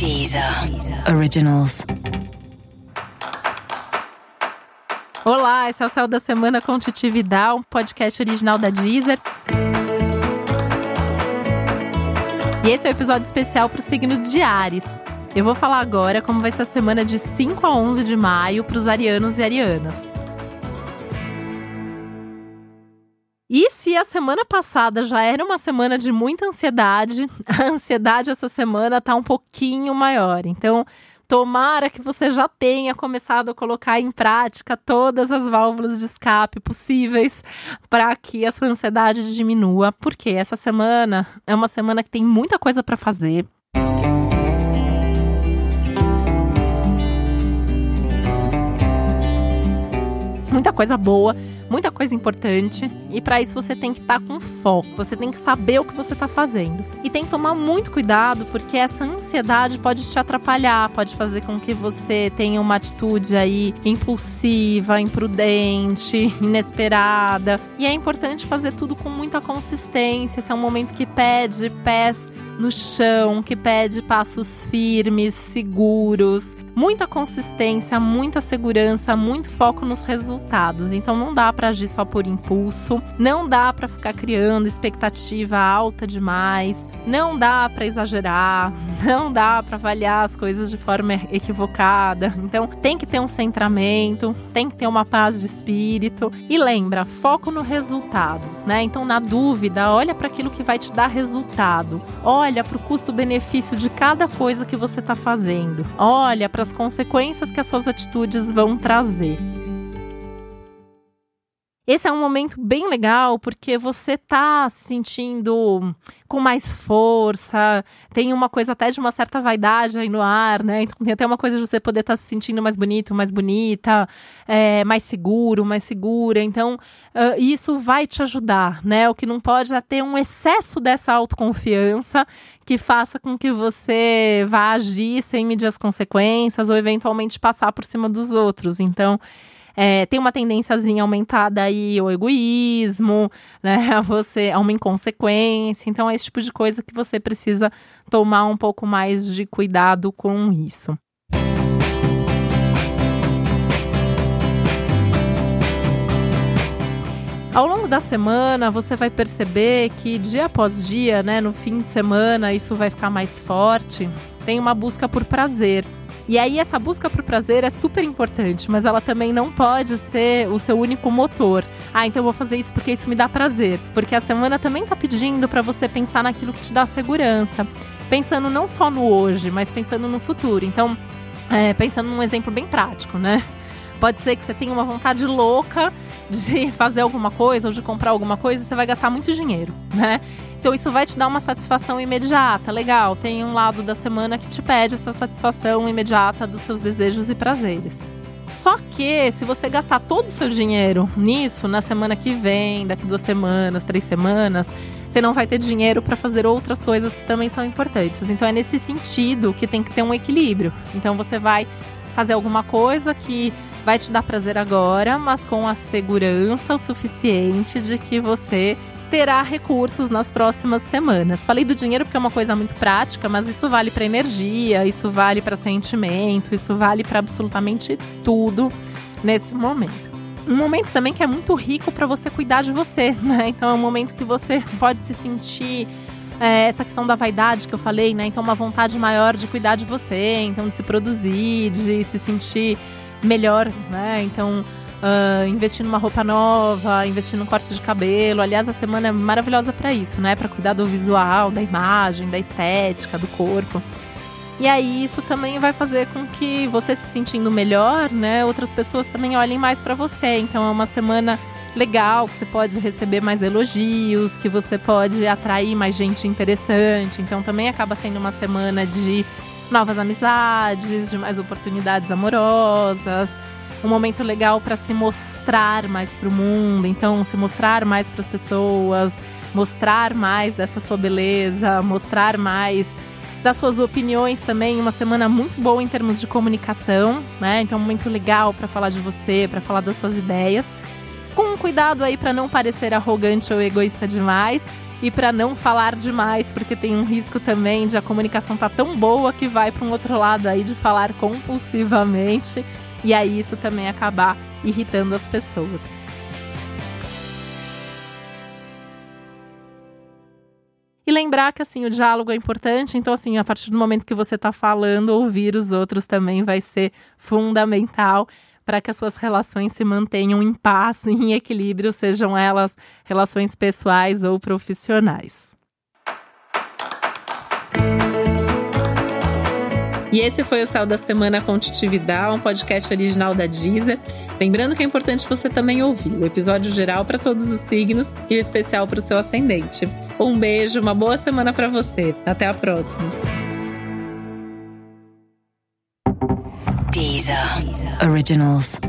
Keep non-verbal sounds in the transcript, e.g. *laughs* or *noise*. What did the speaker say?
Deezer Originals. Olá, esse é o Céu da Semana com Titi Vidal, um podcast original da Deezer. E esse é o um episódio especial para o signo de Ares. Eu vou falar agora como vai ser a semana de 5 a 11 de maio para os arianos e arianas. E se a semana passada já era uma semana de muita ansiedade, *laughs* a ansiedade essa semana está um pouquinho maior. Então, tomara que você já tenha começado a colocar em prática todas as válvulas de escape possíveis para que a sua ansiedade diminua, porque essa semana é uma semana que tem muita coisa para fazer. Muita coisa boa muita coisa importante e para isso você tem que estar tá com foco, você tem que saber o que você está fazendo. E tem que tomar muito cuidado porque essa ansiedade pode te atrapalhar, pode fazer com que você tenha uma atitude aí impulsiva, imprudente, inesperada. E é importante fazer tudo com muita consistência. Esse é um momento que pede pés no chão, que pede passos firmes, seguros, muita consistência, muita segurança, muito foco nos resultados. Então não dá para agir só por impulso, não dá para ficar criando expectativa alta demais, não dá para exagerar, *laughs* não dá para avaliar as coisas de forma equivocada. Então tem que ter um centramento, tem que ter uma paz de espírito e lembra, foco no resultado, né? Então na dúvida, olha para aquilo que vai te dar resultado. Olha para o custo-benefício de cada coisa que você está fazendo. Olha para as consequências que as suas atitudes vão trazer. Esse é um momento bem legal porque você tá se sentindo com mais força, tem uma coisa até de uma certa vaidade aí no ar, né? Então tem até uma coisa de você poder estar tá se sentindo mais bonito, mais bonita, é, mais seguro, mais segura. Então uh, isso vai te ajudar, né? O que não pode é ter um excesso dessa autoconfiança que faça com que você vá agir sem medir as consequências ou eventualmente passar por cima dos outros. Então é, tem uma tendênciazinha aumentada aí ao egoísmo, *laughs* né? A você, a uma inconsequência. Então, é esse tipo de coisa que você precisa tomar um pouco mais de cuidado com isso. Ao longo da semana, você vai perceber que dia após dia, né, no fim de semana, isso vai ficar mais forte. Tem uma busca por prazer. E aí essa busca por prazer é super importante, mas ela também não pode ser o seu único motor. Ah, então eu vou fazer isso porque isso me dá prazer, porque a semana também tá pedindo para você pensar naquilo que te dá segurança, pensando não só no hoje, mas pensando no futuro. Então, é, pensando num exemplo bem prático, né? Pode ser que você tenha uma vontade louca de *laughs* fazer alguma coisa ou de comprar alguma coisa e você vai gastar muito dinheiro, né? Então isso vai te dar uma satisfação imediata. Legal, tem um lado da semana que te pede essa satisfação imediata dos seus desejos e prazeres. Só que se você gastar todo o seu dinheiro nisso na semana que vem, daqui duas semanas, três semanas, você não vai ter dinheiro para fazer outras coisas que também são importantes. Então é nesse sentido que tem que ter um equilíbrio. Então você vai fazer alguma coisa que vai te dar prazer agora, mas com a segurança o suficiente de que você terá recursos nas próximas semanas. Falei do dinheiro porque é uma coisa muito prática, mas isso vale para energia, isso vale para sentimento, isso vale para absolutamente tudo nesse momento. Um momento também que é muito rico para você cuidar de você, *laughs* né? Então é um momento que você pode se sentir é, essa questão da vaidade que eu falei, né? Então, uma vontade maior de cuidar de você, então de se produzir, de se sentir melhor, né? Então, uh, investir numa roupa nova, investir num corte de cabelo. Aliás, a semana é maravilhosa para isso, né? Para cuidar do visual, da imagem, da estética, do corpo. E aí isso também vai fazer com que você se sentindo melhor, né? Outras pessoas também olhem mais para você. Então é uma semana legal, que você pode receber mais elogios, que você pode atrair mais gente interessante. Então também acaba sendo uma semana de novas amizades, de mais oportunidades amorosas um momento legal para se mostrar mais para o mundo, então se mostrar mais para as pessoas, mostrar mais dessa sua beleza, mostrar mais das suas opiniões também, uma semana muito boa em termos de comunicação, né? Então, momento legal para falar de você, para falar das suas ideias. Com cuidado aí para não parecer arrogante ou egoísta demais e para não falar demais, porque tem um risco também de a comunicação tá tão boa que vai para um outro lado aí de falar compulsivamente e aí isso também acabar irritando as pessoas. E lembrar que assim o diálogo é importante, então assim, a partir do momento que você está falando, ouvir os outros também vai ser fundamental para que as suas relações se mantenham em paz, *laughs* em equilíbrio, sejam elas relações pessoais ou profissionais. E esse foi o Céu da Semana com Titividade, um podcast original da Deezer. Lembrando que é importante você também ouvir o episódio geral para todos os signos e o especial para o seu ascendente. Um beijo, uma boa semana para você. Até a próxima. Originals.